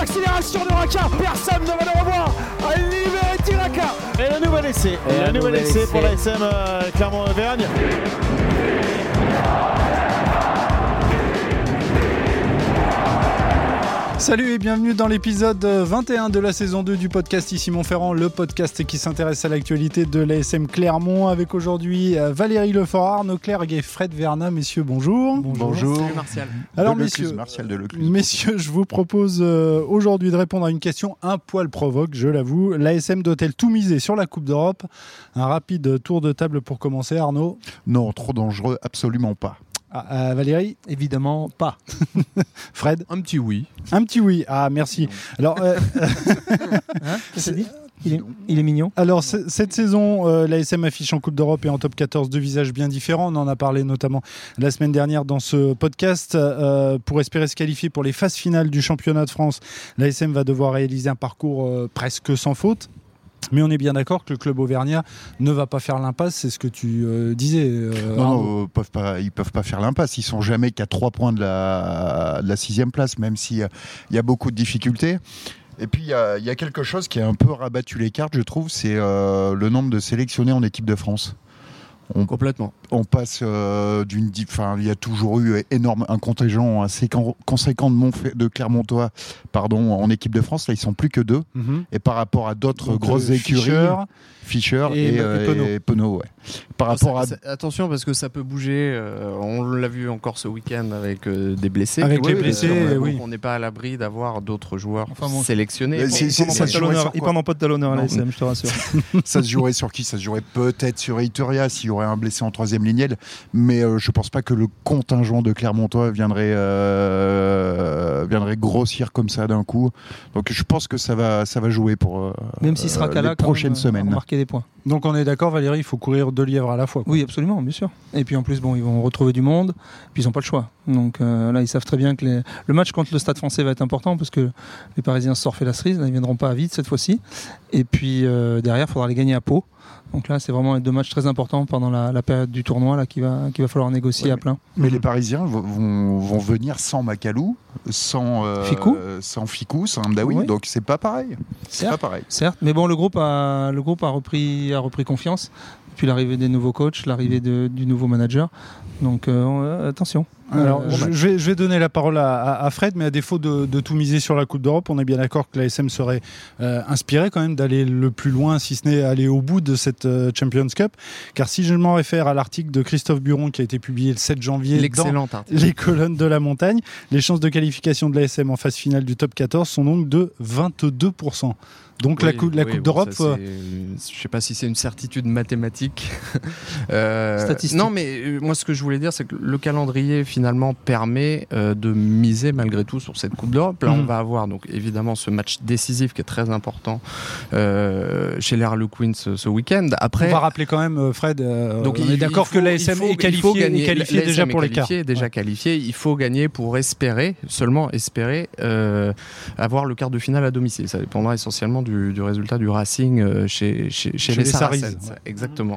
l'accélération de Raka. Personne ne va le revoir. Libéré Tiraka. Et le nouvel essai. Et le nouvel essai pour la SM euh, Clermont-Auvergne. Salut et bienvenue dans l'épisode 21 de la saison 2 du podcast Ici Montferrand, le podcast qui s'intéresse à l'actualité de l'ASM Clermont avec aujourd'hui euh, Valérie Lefort, Arnaud Clergue et Fred Verna. Messieurs, bonjour. Bonjour. Salut Martial. Alors De Lecluse, messieurs, Martial de Lecluse. messieurs, je vous propose euh, aujourd'hui de répondre à une question un poil provoque, je l'avoue. L'ASM doit-elle tout miser sur la Coupe d'Europe? Un rapide tour de table pour commencer, Arnaud? Non, trop dangereux, absolument pas. Ah, euh, Valérie Évidemment pas. Fred Un petit oui. Un petit oui. Ah, merci. Alors, euh, Hein Qu'est-ce que dit il est, il est mignon. Alors, cette saison, euh, l'ASM affiche en Coupe d'Europe et en top 14 deux visages bien différents. On en a parlé notamment la semaine dernière dans ce podcast. Euh, pour espérer se qualifier pour les phases finales du championnat de France, l'ASM va devoir réaliser un parcours presque sans faute. Mais on est bien d'accord que le club auvergnat ne va pas faire l'impasse, c'est ce que tu euh, disais. euh, Non, euh, peuvent pas, ils peuvent pas faire l'impasse. Ils sont jamais qu'à trois points de la, de la sixième place, même s'il y a beaucoup de difficultés. Et puis, il y, a- il y a quelque chose qui a un peu rabattu les cartes, je trouve, c'est euh, le nombre de sélectionnés en équipe de France. On, Complètement. on passe euh, d'une. Enfin, il y a toujours eu énorme, un contingent assez con- conséquent de, Clermontois pardon, en équipe de France. Là, ils sont plus que deux. Mhm. Et par rapport à d'autres Donc, grosses euh, écuries, Fischer, et- et, euh, Penaud. et Penaud, ouais. Par rapport à Ça- attention parce que ça peut bouger. euh, on l'a vu encore ce week-end avec euh, des blessés. Avec les blessés, oui. On n'est pas à l'abri d'avoir d'autres joueurs Enfin, bon, sélectionnés. Ils sur quoi pas de talonneur à l'ASM, je te rassure. ça se jouerait sur qui? Ça se jouerait peut-être sur Ituria s'il y aurait un blessé en troisième lignelle, mais euh, je pense pas que le contingent de Clermontois viendrait, euh, viendrait grossir comme ça d'un coup. Donc je pense que ça va, ça va jouer pour euh, Même s'il sera euh, les prochaines même, semaines. marquer des points. Donc on est d'accord, Valérie, il faut courir deux lièvres à la fois. quoi. Oui, absolument, bien sûr. Et puis en plus, bon, ils vont retrouver du monde, puis ils n'ont pas le choix. Donc euh, là, ils savent très bien que les- le match contre le Stade français va être important parce que les Parisiens se sont refait la cerise, là, ils ne viendront pas à vide cette fois-ci. Et puis euh, derrière, il faudra les gagner à Pau. Donc là, c'est vraiment les deux matchs très importants pendant la, la période du tournoi là, qu'il va, qu'il va falloir négocier Ouais, à plein. Mais les Parisiens vont, venir sans Macalou, sans euh, Ficou sans Ficou, sans Amdaoui, Oui. donc c'est pas pareil. C'est Certes. pas pareil. Certes, mais bon, le groupe a, le groupe a, repris, a repris confiance. Puis l'arrivée des nouveaux coachs, l'arrivée de- du nouveau manager. Donc euh, euh, attention. Alors, Euh, je, je vais, je vais donner la parole à, Fred, mais à défaut de, de tout miser sur la Coupe d'Europe, on est bien d'accord que l'ASM serait euh, inspiré quand même d'aller le plus loin, si ce n'est aller au bout de cette euh, Champions Cup. Car si je m'en réfère à l'article de Christophe Buron qui a été publié le 7 janvier dans les colonnes de la montagne, les chances de qualification de l'ASM en phase finale du top 14 sont donc de 22%. Donc la, cou- la oui, Coupe bon, d'Europe, euh, je sais pas si c'est une certitude mathématique. Euh. Non, mais euh, moi, ce que je voulais dire, c'est que le calendrier finalement permet euh, de miser malgré tout sur cette Coupe d'Europe. Là, Mhm. on va avoir donc évidemment ce match décisif qui est très important euh, chez les Harlequins ce, ce week-end. on Après, va rappeler quand même, Fred, donc on il- est d'accord que l'ASM est qualifié, gagner. est qualifié L'ASM déjà pour les quarts. Déjà Ouais. qualifié, il faut gagner pour espérer, seulement espérer, avoir le quart de finale à domicile. Ça dépendra essentiellement du, du résultat du Racing chez, chez, chez Chez les, les Saracens. Saracens, ouais. Exactement. Euh,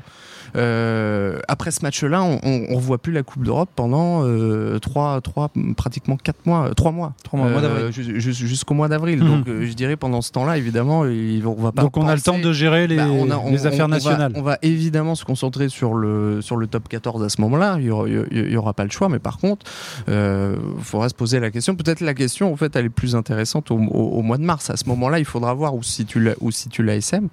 après ce match-là, on ne revoit plus la Coupe d'Europe pendant euh, trois, trois, pratiquement 4 mois, 3 mois. Trois mois, mois Euh, d'avril. jus- jus- Jusqu'au mois d'avril. Mhm. Donc euh, je dirais pendant ce temps-là, évidemment, vont- on va pas Donc on a le temps de gérer les, bah, on a- on- les affaires on- on va- nationales. On va, évidemment se concentrer sur le, sur le top 14 à ce moment-là. Il n'y aura, il pas le choix. Mais par contre, il faudra se poser la question. Peut-être la question, en fait, elle est plus intéressante au, au- au mois de mars. À ce moment-là, il faudra voir où situe où situe l'ASM.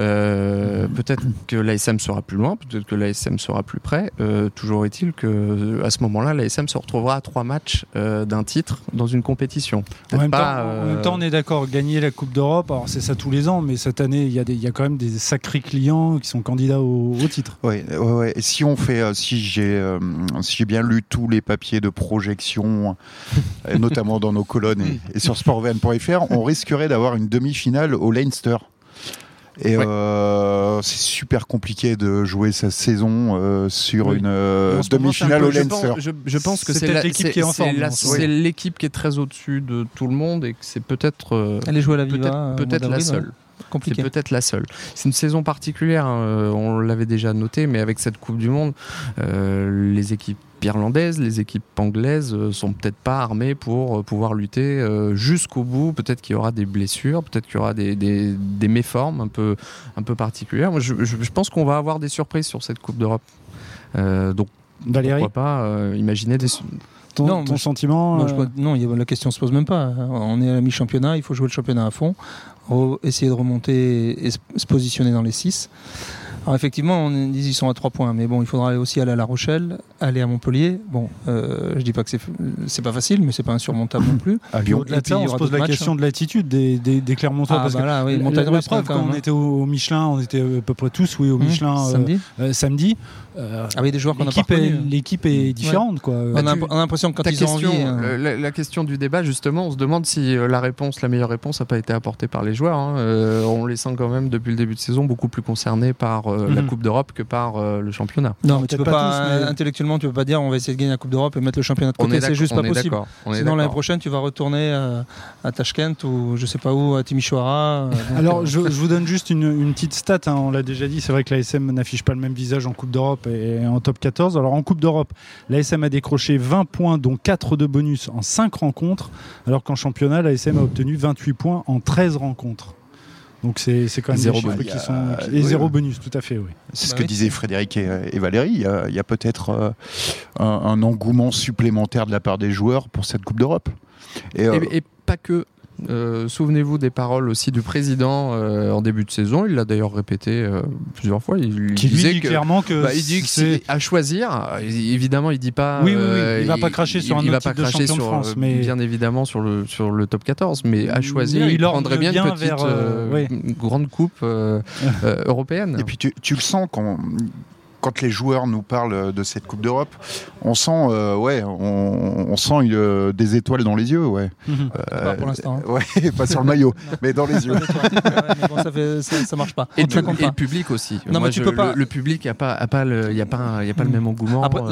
Euh, peut-être que l'ASM sera plus loin. Peut-être que l'ASM sera plus près. Euh, toujours est-il que à ce moment-là, l'ASM se retrouvera à trois matchs euh, d'un titre dans une compétition. En même, pas, temps, en euh, même temps, on est d'accord, gagner la Coupe d'Europe, alors c'est ça tous les ans, mais cette année, il y, a y quand même des sacrés clients qui sont candidats au, au titre. Ouais, ouais, si on fait, euh, si j'ai, euh, si bien lu tous les papiers de projection, notamment dans nos colonnes et, et sur sportvan.fr, on risquerait d'avoir une demi-finale au Leinster. Et Ouais. euh, c'est super compliqué de jouer sa saison euh, sur Oui. une euh, demi-finale un au Leinster. pense, je, je pense que C'est l'équipe qui est en c'est forme l'équipe qui est très au-dessus de tout le monde et que c'est peut-être euh, à la Viva. peut-être euh, la seule. C'est peut-être la seule. C'est une saison particulière, hein, on l'avait déjà noté, mais avec cette Coupe du Monde, euh, les équipes irlandaises, les équipes anglaises euh, sont peut-être pas armées pour euh, pouvoir lutter jusqu'au bout. Peut-être qu'il y aura des blessures, peut-être qu'il y aura des, des, méformes un peu, un peu particulières. Moi, je, je, pense qu'on va avoir des surprises sur cette Coupe d'Europe. donc, Valérie pourquoi pas imaginer des. Ton, non, ton sentiment Non, la question se pose même pas. On est à la mi-championnat, il faut jouer le championnat à fond, essayer de remonter et se positionner dans les 6. Alors effectivement, on dit qu'ils sont à 3 points, mais bon, il faudra aussi aller à La Rochelle, aller à Montpellier. Bon, euh, je dis pas que c'est pas facile, mais c'est pas insurmontable non plus. À Lyon, de on se pose la question de l'attitude des, des, des Clermontois. Ah, parce bah là, oui, la, la, preuve, quand on hein. était au, Michelin, on était à peu près tous, oui, au mmh, Michelin samedi. Euh, samedi. Euh, ah oui, des joueurs qu'on a pas L'équipe est différente, quoi. On a, l'impression que quand ils ont envie, hein. la, la, question du débat, justement, on se demande si la réponse, la meilleure réponse, n'a pas été apportée par les joueurs. Hein. on les sent quand même depuis le début de saison beaucoup plus concernés par la mmh. Coupe d'Europe que par euh, le championnat. Non, mais tu peux pas, intellectuellement, tu peux pas dire on va essayer de gagner la Coupe d'Europe et mettre le championnat de côté. C'est juste pas possible. Sinon l'année prochaine, tu vas retourner à, à, Tashkent ou je sais pas où, à Timisoara. Euh, Alors je, vous donne juste une, petite stat. Hein, on l'a déjà dit, c'est vrai que l'ASM n'affiche pas le même visage en Coupe d'Europe et en top 14. Alors en Coupe d'Europe, l'ASM a décroché 20 points, dont 4 de bonus en 5 rencontres, alors qu'en championnat, l'ASM a obtenu 28 points en 13 rencontres. Donc c'est quand même zéro des chiffres qui sont et zéro bonus, tout à fait, oui. C'est ce bah que disaient Frédéric et, Valérie. Il y a, peut-être euh, un, engouement supplémentaire de la part des joueurs pour cette Coupe d'Europe. et, euh, pas que. Euh, souvenez-vous des paroles aussi du président euh, en début de saison. Il l'a d'ailleurs répété euh, plusieurs fois. Il, disait dit clairement que bah, il dit que c'est à choisir. Évidemment, il dit pas. Oui, oui, oui. Il va pas cracher sur un il va pas cracher sur, France, mais bien évidemment sur le sur le top 14, mais à choisir, il, prendrait bien, une petite grande coupe européenne. Et puis tu, tu le sens quand quand les joueurs nous parlent de cette Coupe d'Europe, on sent, euh, ouais, on, sent euh, des étoiles dans les yeux, ouais. Mhm. Euh, pas pour l'instant. Hein. Ouais, pas sur le maillot, mais dans les yeux. ça, fait, ça, marche pas. Et, le, public aussi. Non, mais tu peux pas. Le, public, il n'y a pas, a pas le, y a pas, y a pas le mhm. même engouement. Après,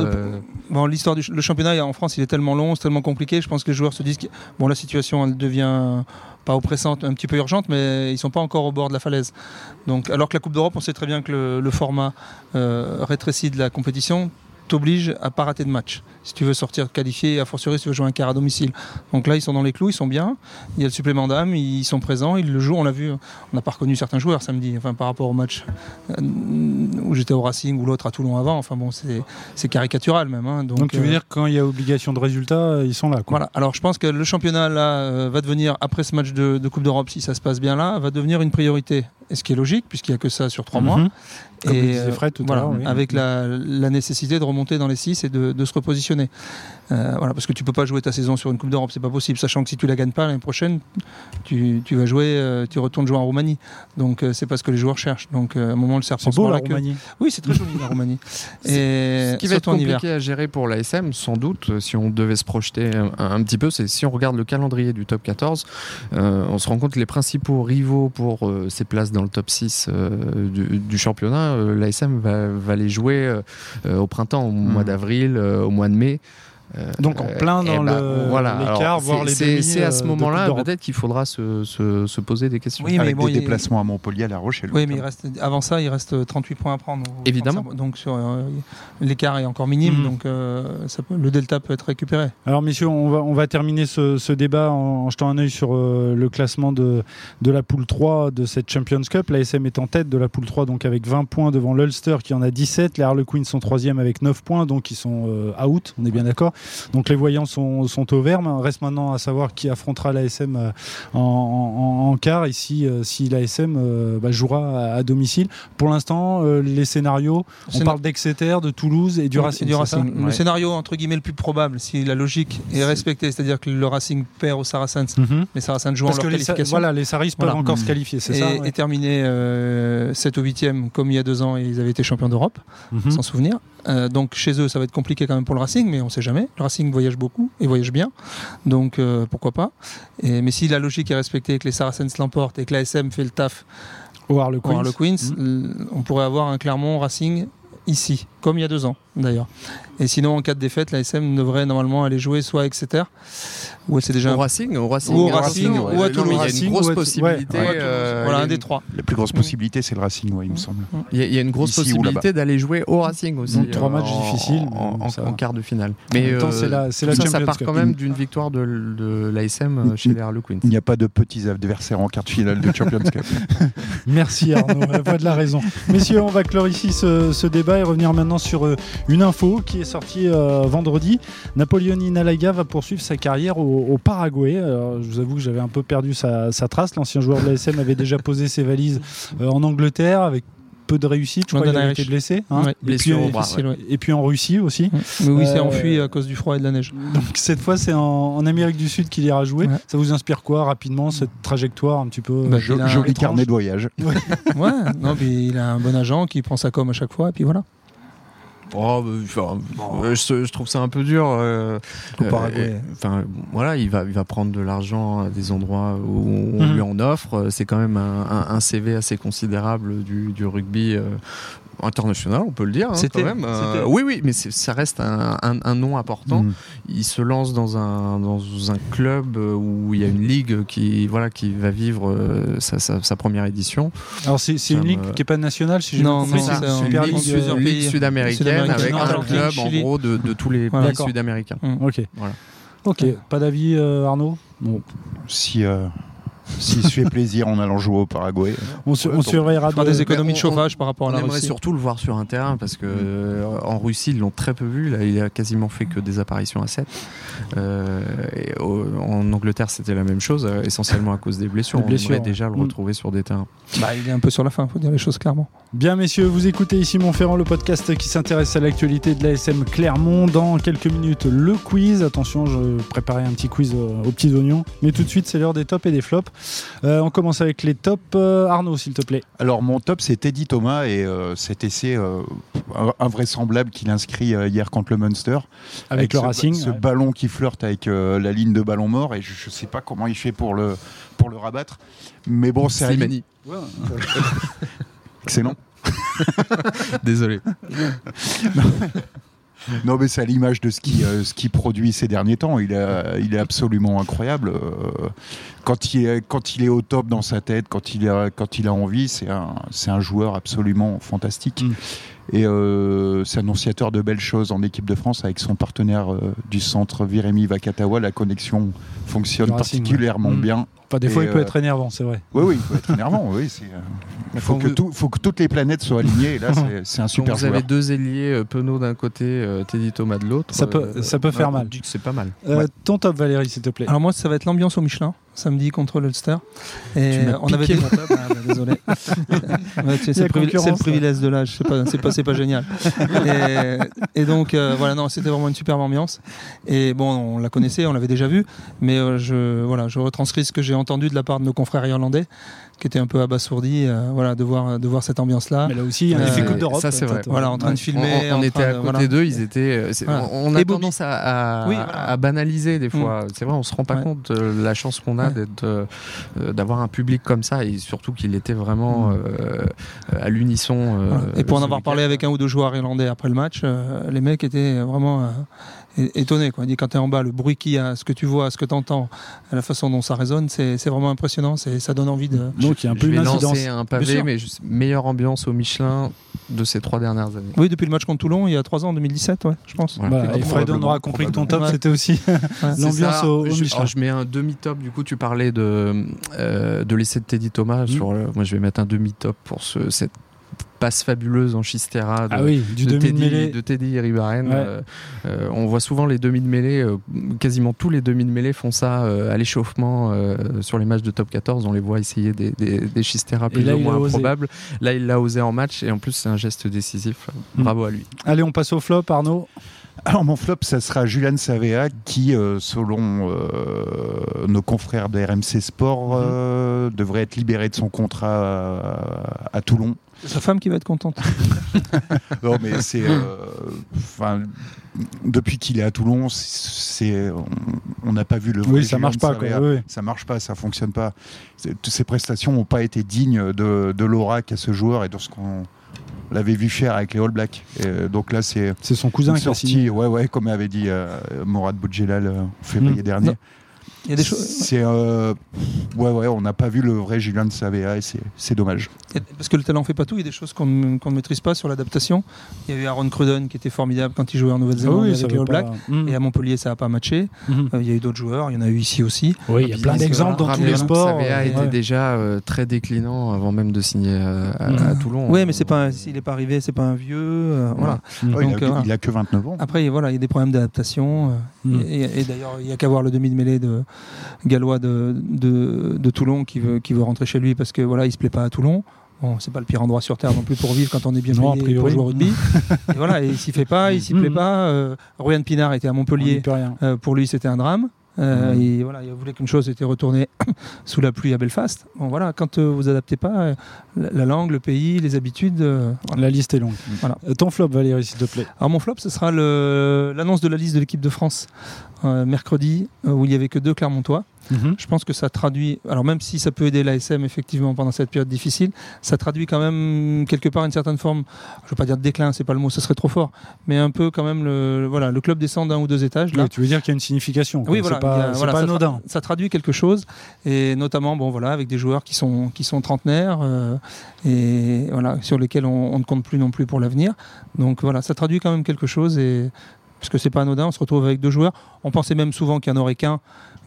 bon, l'histoire du le championnat en France, il est tellement long, c'est tellement compliqué. Je pense que les joueurs se disent que bon, la situation elle devient pas oppressante, un petit peu urgente, mais ils sont pas encore au bord de la falaise. Donc, alors que la Coupe d'Europe, on sait très bien que le, format euh, rétréci de la compétition t'oblige à pas rater de match. Si tu veux sortir qualifié, à fortiori si tu veux jouer un quart à domicile. Donc là, ils sont dans les clous, ils sont bien. Il y a le supplément d'âme, ils sont présents, ils le jouent. On l'a vu, on n'a pas reconnu certains joueurs samedi, enfin par rapport au match euh, où j'étais au Racing ou l'autre à Toulon avant. Enfin bon, c'est caricatural même. Hein. Donc, tu veux euh, dire que quand il y a obligation de résultat, ils sont là. Voilà. Alors je pense que le championnat là euh, va devenir après ce match de, Coupe d'Europe, si ça se passe bien là, va devenir une priorité. Et ce qui est logique puisqu'il n'y a que ça sur trois mois. Comme et Fred tout voilà, à avec la, nécessité de remonter dans les six et de se repositionner. Euh, voilà, parce que tu peux pas jouer ta saison sur une Coupe d'Europe, c'est pas possible, sachant que si tu la gagnes pas l'année prochaine, tu, tu, vas jouer, euh, tu retournes jouer en Roumanie. Donc euh, c'est pas ce que les joueurs cherchent. Donc à un moment le serpent C'est beau la Roumanie. Oui, c'est très joli la Roumanie. Et ce qui va être compliqué à gérer pour l'ASM, sans doute, si on devait se projeter un, petit peu, c'est si on regarde le calendrier du top 14, on se rend compte que les principaux rivaux pour ces places dans le top 6 du, du, championnat, l'ASM va, va, les jouer au printemps, au mois hmm. d'avril, au mois de mai. Euh, Donc en plein dans bah, le voilà. l'écart, voire les demi. C'est à ce euh, moment-là peut-être qu'il faudra se, se, se, poser des questions. Oui, Avec des déplacements à Montpellier, à La Rochelle. Oui, mais il reste, avant ça, il reste 38 points à prendre. Évidemment. Donc sur euh, l'écart est encore minime, mm. donc ça peut, le delta peut être récupéré. Alors messieurs, on va, on va terminer ce, ce débat en, jetant un œil sur le classement de, de la poule 3 de cette Champions Cup. La SM est en tête de la poule 3, donc avec 20 points devant l'Ulster qui en a 17. Les Harlequins sont troisième avec 9 points, donc ils sont out, on est bien d'accord. Donc les voyants sont, au verbe. Reste maintenant à savoir qui affrontera l'ASM euh, en, en, quart et si, euh, si l'ASM euh, bah, jouera à, domicile. Pour l'instant, les scénarios, on parle d'Exeter, de Toulouse et du Racing. Du Le scénario entre guillemets le plus probable, si la logique est respectée, c'est-à-dire que le Racing perd au Saracens, mhm. les Saracens jouent en leur qualification. voilà, les Saris peuvent encore se qualifier, c'est ça Et terminer 7 ou 8e comme il y a deux ans, ils avaient été champions d'Europe, mhm. sans souvenir. Donc chez eux, ça va être compliqué quand même pour le Racing, mais on ne sait jamais. Le Racing voyage beaucoup et voyage bien. Donc euh, pourquoi pas. Et, mais si la logique est respectée, que les Saracens l'emportent et que l'ASM fait le taf au Harlequins, Queens, mmh. on pourrait avoir un Clermont Racing ici, comme il y a deux ans d'ailleurs. Et sinon, en cas de défaite, la SM devrait normalement aller jouer soit à Exeter, ou c'est déjà. Au Racing, au Racing, ou, au Racing, ou à Toulouse. Il y a une grosse possibilité. voilà, il y a un des trois. La plus grosse possibilité, c'est le Racing, ouais, il me semble. Il y, a- il y a une grosse Ici possibilité d'aller jouer au Racing aussi. Donc, trois matchs en- difficiles, En, mais en- ça en va. quart de finale. Mais temps, euh, c'est la- la ça, part quand même d'une victoire de, de l'ASM chez les Harlequins. Il n'y a pas de petits adversaires en quart de finale de Champions Cup. Merci Arnaud, la voix de la raison. Messieurs, on va clore ici ce, ce débat et revenir maintenant sur euh, une info qui est sortie euh, vendredi. Napoleoni Nalaga va poursuivre sa carrière au, au Paraguay. Alors, je vous avoue que j'avais un peu perdu sa, sa trace. L'ancien joueur de l'ASM avait déjà posé ses valises euh, en Angleterre avec peu de réussite. Je crois qu'il avait été blessé. hein. Ouais, et, puis, au bras, ouais. et puis en Russie aussi. Mais oui, c'est Euh, enfui à cause du froid et de la neige. Donc cette fois, c'est en, en Amérique du Sud qu'il ira jouer. Ouais. Ça vous inspire quoi rapidement cette trajectoire un petit peu Bah, a joli carnet de voyage. Ouais, non, puis il a un bon agent qui prend sa com à chaque fois, et puis voilà. Oh, bah, enfin, euh, je, je trouve ça un peu dur. euh, euh, Enfin, voilà, il va, il va prendre de l'argent à des endroits où on Mhm. lui en offre. C'est quand même un, un- un CV assez considérable du, du rugby. euh, international, on peut le dire. hein, C'était- quand même. Euh, oui, oui, mais c'est- ça reste un, un- un nom important. Mm. Il se lance dans un, dans un club euh, où il y a une ligue qui, voilà, qui va vivre euh, sa, sa- sa première édition. Alors c'est une ligue qui n'est pas nationale, si j'ai Non, bien compris, non, c'est c'est une ligue. sud-américaine avec un club Chili. en gros de, de tous les Voilà. pays D'accord. sud-américains. Ok. Voilà. Ok. Pas d'avis, euh, Arnaud? Bon, Si, euh, s'il se fait plaisir en allant jouer au Paraguay. on, su- Ouais, on surveillera Il de- des économies de on- chauffage par rapport à On la aimerait Russie. surtout le voir sur un terrain parce que euh, en Russie ils l'ont très peu vu. Là, il a quasiment fait que des apparitions à 7. en Angleterre c'était la même chose, euh, essentiellement à cause des blessures. Les on aimerait déjà le mm. retrouver sur des terrains. Bah, il est un peu sur la fin, faut dire les choses clairement. Bien, messieurs, vous écoutez ici Montferrand, le podcast qui s'intéresse à l'actualité de l'ASM Clermont. Dans quelques minutes, le quiz. Attention, je préparais un petit quiz euh, aux petits oignons. Mais tout de suite, c'est l'heure des tops et des flops. Euh, on commence avec les tops. Euh, Arnaud, s'il te plaît. Alors mon top c'est Teddy Thomas et euh, cet essai euh, invraisemblable qu'il inscrit euh, hier contre le Munster. Avec, le ce, Racing. Ce ouais. ballon qui flirte avec euh, la ligne de ballon mort et je, je sais pas comment il fait pour le, pour le rabattre. Mais bon, c'est Slimani. excellent. Désolé. Non, mais c'est à l'image de ce qui, euh, ce qui produit ces derniers temps. Il est, il est absolument incroyable. Euh, quand, il est, quand il est au top dans sa tête, quand il, a, quand il a envie, c'est un, c'est un joueur absolument fantastique. Mm. Et euh, c'est annonciateur de belles choses en équipe de France avec son partenaire du centre, Viremi Vakatawa. La connexion fonctionne Racing, particulièrement ouais. Mm. bien. Enfin, des fois, Et, il peut euh, être énervant, c'est vrai. Oui, oui, il faut être énervant. Oui, c'est, euh, il faut, Quand que vous- tout, faut que toutes les planètes soient alignées. Et là, c'est, c'est un Quand super vous joueur. avez deux ailiers, euh, Penaud d'un côté, euh, Teddy Thomas de l'autre. Ça peut- ça peut faire mal. c'est pas mal. Euh, Ouais. Ton top, Valérie, s'il te plaît. Alors moi, ça va être l'ambiance au Michelin, samedi contre l'Ulster. Et Tu m'as on avait des-. Ah, bah, désolé. C'est le, privilège- concurrence, c'est le privilège de l'âge, c'est pas, c'est pas, c'est pas génial. Et, et donc euh, voilà, non, c'était vraiment une superbe ambiance. Et bon, on la connaissait, on l'avait déjà vue, mais euh, je, voilà, je retranscris ce que j'ai entendu de la part de nos confrères irlandais, qui étaient un peu abasourdis, euh, voilà, de voir, de voir cette ambiance-là. Mais là aussi, il y a un Euh, effet Coupe d'Europe. ça, c'est vrai. peut-être. Voilà, en train de On, filmer. on en était train à de- côté voilà. d'eux, ils étaient. euh, Voilà. On a tendance à, à- Oui, voilà. à banaliser des fois. C'est vrai, on se rend pas Ouais. compte de la chance qu'on a Ouais. d'être, euh, euh, d'avoir un public comme ça et surtout qu'il était vraiment euh, à l'unisson. euh, Voilà. Et pour en avoir parlé avec un ou deux joueurs irlandais après le match, euh, les mecs étaient vraiment é- étonnés. Quoi. Quand tu es en bas, le bruit qu'il y a, ce que tu vois, ce que tu entends, la façon dont ça résonne, c'est vraiment impressionnant. Ça donne envie de. Donc, il y a un peu Je vais une incidence. lancer un pavé, mais juste meilleure ambiance au Michelin de ces trois dernières années. Oui, depuis le match contre Toulon, il y a trois ans, en 2017, ouais, je pense. Voilà. Voilà, et Fred, on aura compris que ton top, Ouais. c'était aussi l'ambiance au, je, Michelin. alors, je mets un demi-top. Du coup, tu parlais de, euh, de l'essai de Teddy Thomas. Mm. Sur le- moi, je vais mettre un demi-top pour ce, cette passe fabuleuse en Chistera. De, Ah oui, du de Teddy, de Teddy Ribaren. Ouais. Euh, euh, on voit souvent les demi de mêlée, euh, quasiment tous les demi de mêlée font ça euh, à l'échauffement euh, sur les matchs de top 14. On les voit essayer des, des, des Chistera plus là, ou moins osé. improbables. Là, il l'a osé en match et en plus, c'est un geste décisif. Mm. Bravo à lui. Allez, on passe au flop, Arnaud. Alors mon flop, ça sera Julian Savea qui, euh, selon euh, nos confrères de RMC Sport, euh, devrait être libéré de son contrat à, à Toulon. C'est sa femme qui va être contente. Non, mais c'est, euh, depuis qu'il est à Toulon, c'est, on- n'a pas vu le. Oui, ça marche pas. Quoi. Savea. oui. Ça marche pas, ça fonctionne pas. Toutes ces prestations n'ont pas été dignes de, de l'aura qu'a ce joueur et de ce qu'on l'avait vu faire avec les All Blacks. Et, euh, donc là, c'est C'est son cousin qui a signé. sortie, ouais, ouais, comme avait dit euh, Morad Boudjelal euh, en février Mm. dernier. Non. Il y a des choses. C'est euh, ouais ouais, on n'a pas vu le vrai Julien de Savea et c'est- c'est dommage. Parce que le talent fait pas tout, il y a des choses qu'on ne qu'on ne maîtrise pas sur l'adaptation. Il y a eu Aaron Cruden qui était formidable quand il jouait en Nouvelle-Zélande Ah ça avec les veut All pas- Blacks. Mm. Et à Montpellier, ça n'a pas matché. Mhm. Euh, il y a eu d'autres joueurs, il y en a eu ici aussi. Oui, il y a plein d'exemples dans tous les que sports. Savea euh, était ouais. déjà euh, très déclinant avant même de signer à, Mhm. à Toulon. Oui, mais c'est pas, s'il n'est pas arrivé, c'est pas un vieux. euh, Voilà. Oh, il, a, euh, il a que 29 ans. Après, voilà, il y a des problèmes d'adaptation. euh, Mm. Et, et d'ailleurs, il n'y a qu'à voir le demi-mêlée de gallois de, de, de Toulon qui veut, qui veut rentrer chez lui parce que voilà, il se plaît pas à Toulon. Bon, c'est pas le pire endroit sur terre non plus pour vivre quand on est bien Non, payé pour jouer au rugby. et voilà, et il s'y fait pas, il s'y Mm. plaît pas. Euh, Ryan Pinard était à Montpellier. rien. Euh, pour lui, c'était un drame. Euh. Et voilà, il voulait qu'une chose était retournée sous la pluie à Belfast. Bon, voilà, quand euh, vous adaptez pas euh, la, la langue, le pays, les habitudes. voilà. La liste est longue. Voilà. Ton flop, Valérie, s'il te plaît. Alors mon flop, ce sera l'annonce de la liste de l'équipe de France euh, mercredi, où il n'y avait que deux Clermontois. Mhm. Je pense que ça traduit, alors même si ça peut aider l'ASM effectivement pendant cette période difficile, ça traduit quand même quelque part une certaine forme, je ne veux pas dire de déclin, c'est pas le mot, ça serait trop fort, mais un peu quand même le, voilà, le club descend d'un ou deux étages. Là. Oui, tu veux dire qu'il y a une signification. quoi. Oui, voilà, pas, a- voilà, pas ça, tra- anodin. ça traduit quelque chose, et notamment, bon, voilà, avec des joueurs qui sont, qui sont trentenaires euh, et voilà, sur lesquels on, on ne compte plus non plus pour l'avenir. Donc voilà, ça traduit quand même quelque chose, et parce que c'est pas anodin, on se retrouve avec deux joueurs. On pensait même souvent qu'il n'y en aurait qu'un,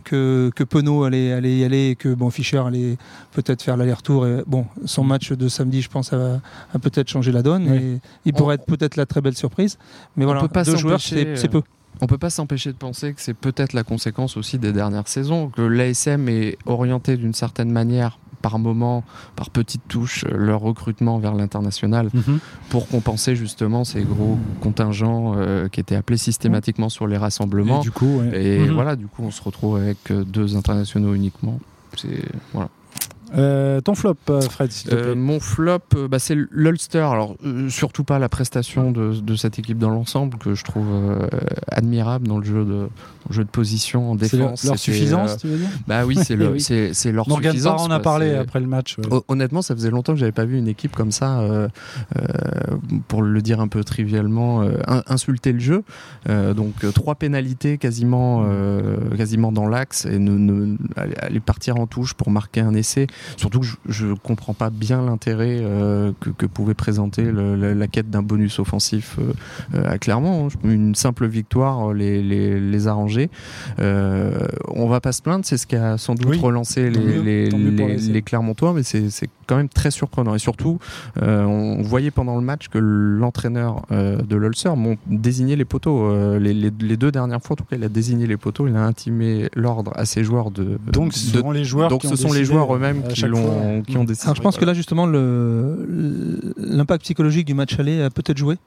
que, que Penaud allait, allait y aller, et que bon, Fischer allait peut-être faire l'aller-retour. Et bon, son match de samedi, je pense, a, a peut-être changé la donne, Oui. et il pourrait être peut-être la très belle surprise. Mais voilà, peut pas deux joueurs, c'est c'est peu. On peut pas s'empêcher de penser que c'est peut-être la conséquence aussi des dernières saisons, que l'ASM est orienté d'une certaine manière par moment, par petites touches, euh, leur recrutement vers l'international Mhm. pour compenser justement ces gros contingents euh, qui étaient appelés systématiquement sur les Et rassemblements. du coup, ouais. Et Mhm. voilà, du coup, on se retrouve avec euh, deux internationaux uniquement. C'est voilà. Euh, ton flop, euh, Fred, s'il te Euh, mon flop, bah, c'est l'Ulster. Alors, euh, surtout pas la prestation de, de cette équipe dans l'ensemble, que je trouve euh, admirable dans le jeu de, dans le jeu de position en C'est leur, défense. leur C'était, suffisance, euh, tu veux dire Bah oui, c'est le- Oui. c'est leur Morgan suffisance. Parra en a parlé après le match. ouais. Honnêtement, ça faisait longtemps que j'avais pas vu une équipe comme ça, euh, euh, pour le dire un peu trivialement, euh, in- insulter le jeu. Euh, donc euh, trois pénalités quasiment, euh, quasiment dans l'axe et ne, ne- aller, aller partir en touche pour marquer un essai. Surtout que je, je comprends pas bien l'intérêt euh, que, que pouvait présenter le- la, la quête d'un bonus offensif euh, euh, à Clermont. hein. Une simple victoire les, les, les on va pas se plaindre, c'est ce qui a sans doute Oui. relancé les, mieux, les, Clermontois, mais c'est quand même très surprenant. Et surtout, euh, on voyait pendant le match que l'entraîneur euh, de l'Ulster m'ont désigné les poteaux. Euh, les, les- les deux dernières fois, en tout cas, il a désigné les poteaux, il a intimé l'ordre à ses joueurs de. Donc, ce de- seront les joueurs donc ce ont sont les joueurs eux-mêmes qui, l'ont- qui ont décidé. Alors je pense que là justement le- l'impact psychologique du match aller a peut-être joué.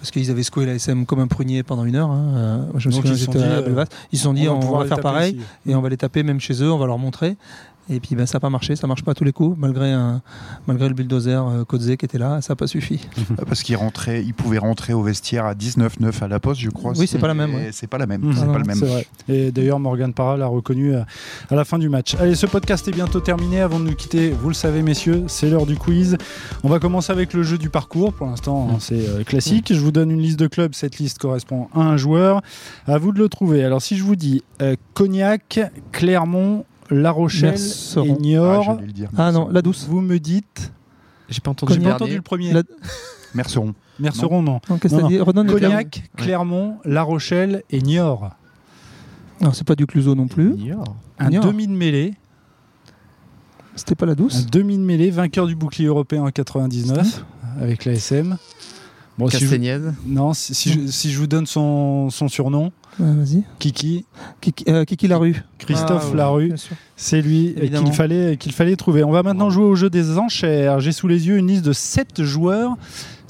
Parce qu'ils avaient secoué la SM comme un prunier pendant une heure. hein. Euh, je me souviens, ils se sont dit, à euh, Belfast. Ils se sont dit, on, va faire pareil et on va les taper même chez eux, on va leur montrer. Et puis ben, ça n'a pas marché, ça marche pas à tous les coups, malgré, un, malgré le bulldozer euh, Kodze qui était là, ça n'a pas suffi. Parce qu'il rentrait, il pouvait rentrer au vestiaire à 19-9 à la poste, je crois. Oui, c'est pas la même, ouais. C'est pas la même. C'est pas non, le même. Vrai. Et d'ailleurs, Morgan Parra l'a reconnu à, à la fin du match. Allez, ce podcast est bientôt terminé. Avant de nous quitter, vous le savez, messieurs, c'est l'heure du quiz. On va commencer avec le jeu du parcours. Pour l'instant, hein, c'est euh, classique. Je vous donne une liste de clubs. Cette liste correspond à un joueur. À vous de le trouver. Alors, si je vous dis euh, Cognac, Clermont, La Rochelle Merceron. et Ah, Niort, dire. Ah non, la douce. vous me dites. J'ai pas entendu entendu le premier. La- Merceron. Merceron, non. Non, qu'est-ce que Non, t'as dit. Cognac, Clermont, La Rochelle et Niort. Non, c'est pas du Cluseau non plus. Niort. Un Niort. demi de mêlée. C'était pas la Un douce. demi de mêlée, vainqueur du bouclier européen en 99 avec l'ASM. Bon, si je, Castagnède. non, si, si je, si je vous donne son, son surnom. Kiki, Kiki, euh, Kiki Larue. Christophe Ah, ouais, Larue, c'est lui euh, qu'il fallait, qu'il fallait trouver. On va maintenant jouer au jeu des enchères. J'ai sous les yeux une liste de 7 joueurs.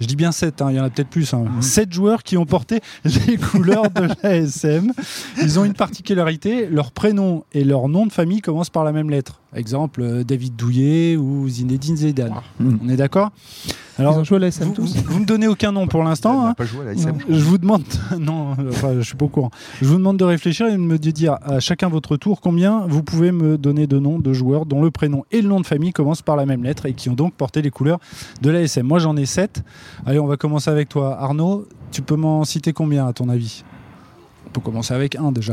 Je dis bien 7, il y en a peut-être plus. 7 joueurs qui ont porté les couleurs de l'ASM. Ils ont une particularité, leur prénom et leur nom de famille commencent par la même lettre. Exemple, euh, David Douillet ou Zinedine Zidane. On est d'accord Ils Alors, ont joué à la SM vous, tous. vous, vous me donnez aucun nom pour l'instant. hein. pas joué à la SM. Je vous demande, non, enfin, je suis pas au courant. Je vous demande de réfléchir et de me dire à chacun votre tour combien vous pouvez me donner de noms de joueurs dont le prénom et le nom de famille commencent par la même lettre et qui ont donc porté les couleurs de l'ASM. Moi, j'en ai 7. Allez, on va commencer avec toi, Arnaud. Tu peux m'en citer combien à ton avis? On peut commencer avec un déjà.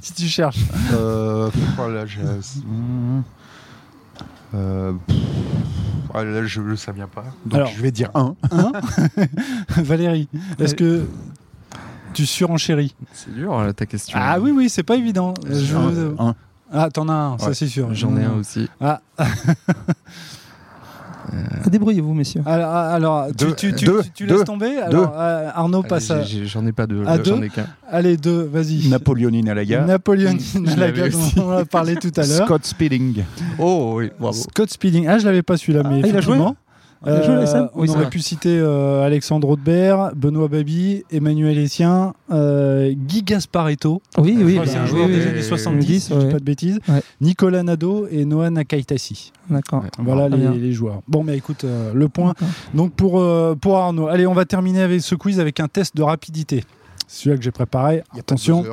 Si tu cherches. Euh, voilà, je... Euh, pff, ah, là, je, ça vient pas. Donc Alors. je vais dire 1. Hein Valérie, est-ce que tu surenchéris? C'est dur là, ta question. Ah oui, oui, c'est pas évident. Je- 1. Ah, t'en as un, ça c'est sûr. J'en ai un aussi. Ah, Débrouillez-vous, messieurs. alors, alors, tu, Deux, tu, tu, deux, tu- tu laisses tomber Alors, euh, Arnaud Allez, passe à. J'en ai pas deux. à J'en deux ai qu'un. Allez, deux, vas-y. Napoléonine à la gare. Napoléon Je la dont aussi. on a parlé tout à l'heure. Scott Speeding. Oh oui, bravo. Scott Speeding. Ah, je l'avais pas celui-là, mais Ah, il a joué effectivement. Il a joué à l'ASM on Oui, aurait pu citer euh, Alexandre Audebert, Benoît Babi, Emmanuel Essien, euh, Guy Gasparetto, Oui, oui, c'est un joueur oui, des oui. années 70, 10, si je dis pas de bêtises, Ouais. Nicolas Nadeau et Noah Nakaitasi. D'accord. Voilà les, joueurs. Bon, mais écoute, euh, le point donc pour, euh, pour Arnaud. Allez, on va terminer avec ce quiz avec un test de rapidité. Celui-là que j'ai préparé. Attention,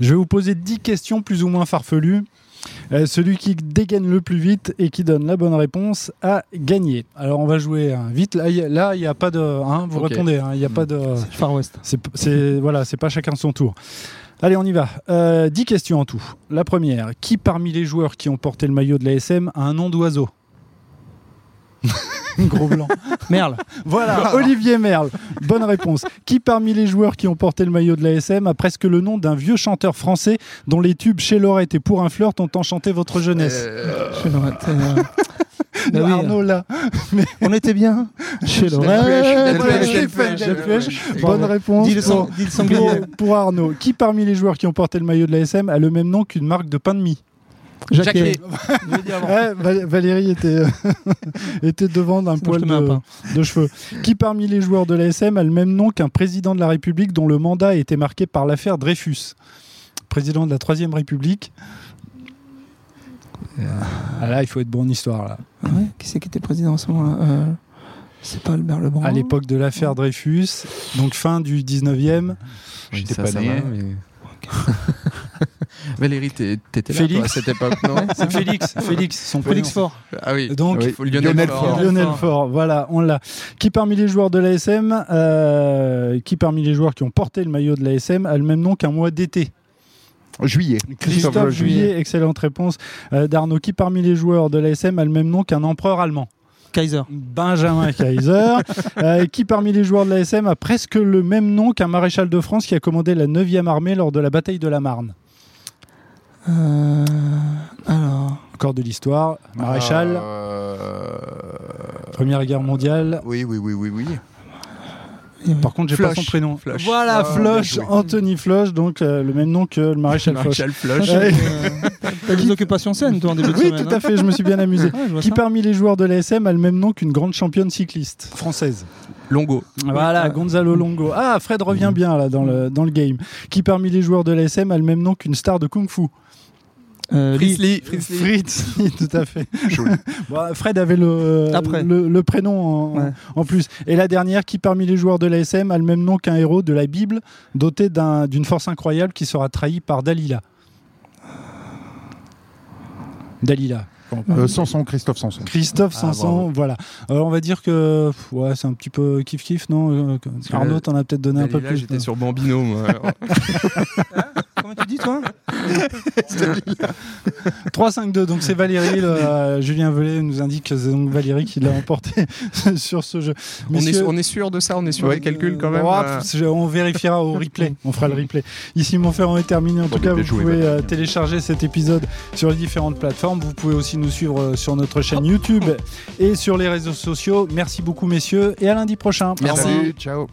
je vais vous poser 10 questions plus ou moins farfelues. Euh, celui qui dégaine le plus vite et qui donne la bonne réponse a gagné. Alors on va jouer hein, vite. Là, il n'y a pas de. hein, vous répondez. hein, Il n'y a pas de. Far West. C'est c'est- voilà, c'est pas chacun son tour. Allez, on y va. Euh, 10 questions en tout. La première qui parmi les joueurs qui ont porté le maillot de la SM a un nom d'oiseau? Gros blanc. Merle. Voilà, Olivier Merle. Bonne réponse. Qui parmi les joueurs qui ont porté le maillot de la SM a presque le nom d'un vieux chanteur français dont les tubes chez Lorette et Pour un flirt ont enchanté votre jeunesse Euh, Chez Lorette, euh, bah oui, Arnaud là. On était bien chez Lorette. Bonne réponse. Pour- pour Arnaud. Qui parmi les joueurs qui ont porté le maillot de la SM a le même nom qu'une marque de pain de mie Jacquet. Ouais, Val- Valérie était, était devant d'un poil de, cheveux. Qui parmi les joueurs de l'ASM a le même nom qu'un président de la République dont le mandat a été marqué par l'affaire Dreyfus? Président de la Troisième République. Ah là, il faut être bon en histoire. Là. Ouais, qui c'est qui était président à ce moment-là Euh, C'est pas Albert Lebrun? À l'époque de l'affaire Dreyfus, donc fin du 19e, oui, J'étais ça, pas ça né. va, mais- Valérie, t'étais là Félix. toi, à cette époque, non c'est Félix. Félix, son Félix. Faure. Ah oui. Donc, Oui. Faut Lionel, Lionel Faure. Faure. Lionel Faure, voilà, on l'a. Qui parmi les joueurs de l'ASM, euh, qui parmi les joueurs qui ont porté le maillot de l'ASM a le même nom qu'un mois d'été? Juillet. Christophe Juillet, excellente réponse euh, d'Arnaud. Qui parmi les joueurs de l'ASM a le même nom qu'un empereur allemand? Kaiser. Benjamin Kaiser. Euh, qui parmi les joueurs de l'ASM a presque le même nom qu'un maréchal de France qui a commandé la 9e armée lors de la bataille de la Marne? Euh, alors. Encore de l'histoire. Maréchal, Euh, Première Guerre mondiale. Oui, oui, oui, oui, oui. Par contre, j'ai pas son prénom. Floch. Voilà, Ah, joué. Anthony Floch, donc euh, le même nom que le maréchal Floch. Maréchal. Ouais. T'as des occupations saines, toi, en début de Oui, semaine. tout à hein fait, je me suis bien amusé. Ouais, Qui ça. parmi les joueurs de l'ASM a le même nom qu'une grande championne cycliste française Longo. Voilà, Ah. Gonzalo Longo. Ah, Fred revient bien là dans le, dans le game. Qui parmi les joueurs de l'ASM a le même nom qu'une star de Kung Fu Euh, Lee. Frisley. Frisley. Fritz, oui, tout à fait. Bon, Fred avait le, Après. le, le prénom en, Ouais. en plus. Et la dernière, qui parmi les joueurs de l'ASM a le même nom qu'un héros de la Bible, doté d'un- d'une force incroyable qui sera trahi par Dalila Dalila. Euh, Sanson, Christophe Sanson. Christophe Ah, Sanson, bravo. voilà. Alors on va dire que ouais, c'est un petit peu kiff kiff, non Euh, Arnaud, t'en as peut-être donné un peu plus. J'étais sur Bambino. moi. Comment tu dis, toi 3-5-2, donc c'est Valérie. le, euh, Julien Velay nous indique que c'est donc Valérie qui l'a emporté sur ce jeu. on, est, Messieurs, on est sûr de ça On est sur Ouais, les calculs quand même euh, euh, On vérifiera au replay. On fera le replay. Ici, Montferrand est terminé. En Bon, tout cas, vous pouvez euh, télécharger cet épisode sur les différentes plateformes. Vous pouvez aussi nous suivre euh, sur notre chaîne YouTube et sur les réseaux sociaux. Merci beaucoup, messieurs, et à lundi prochain. Merci. Ciao.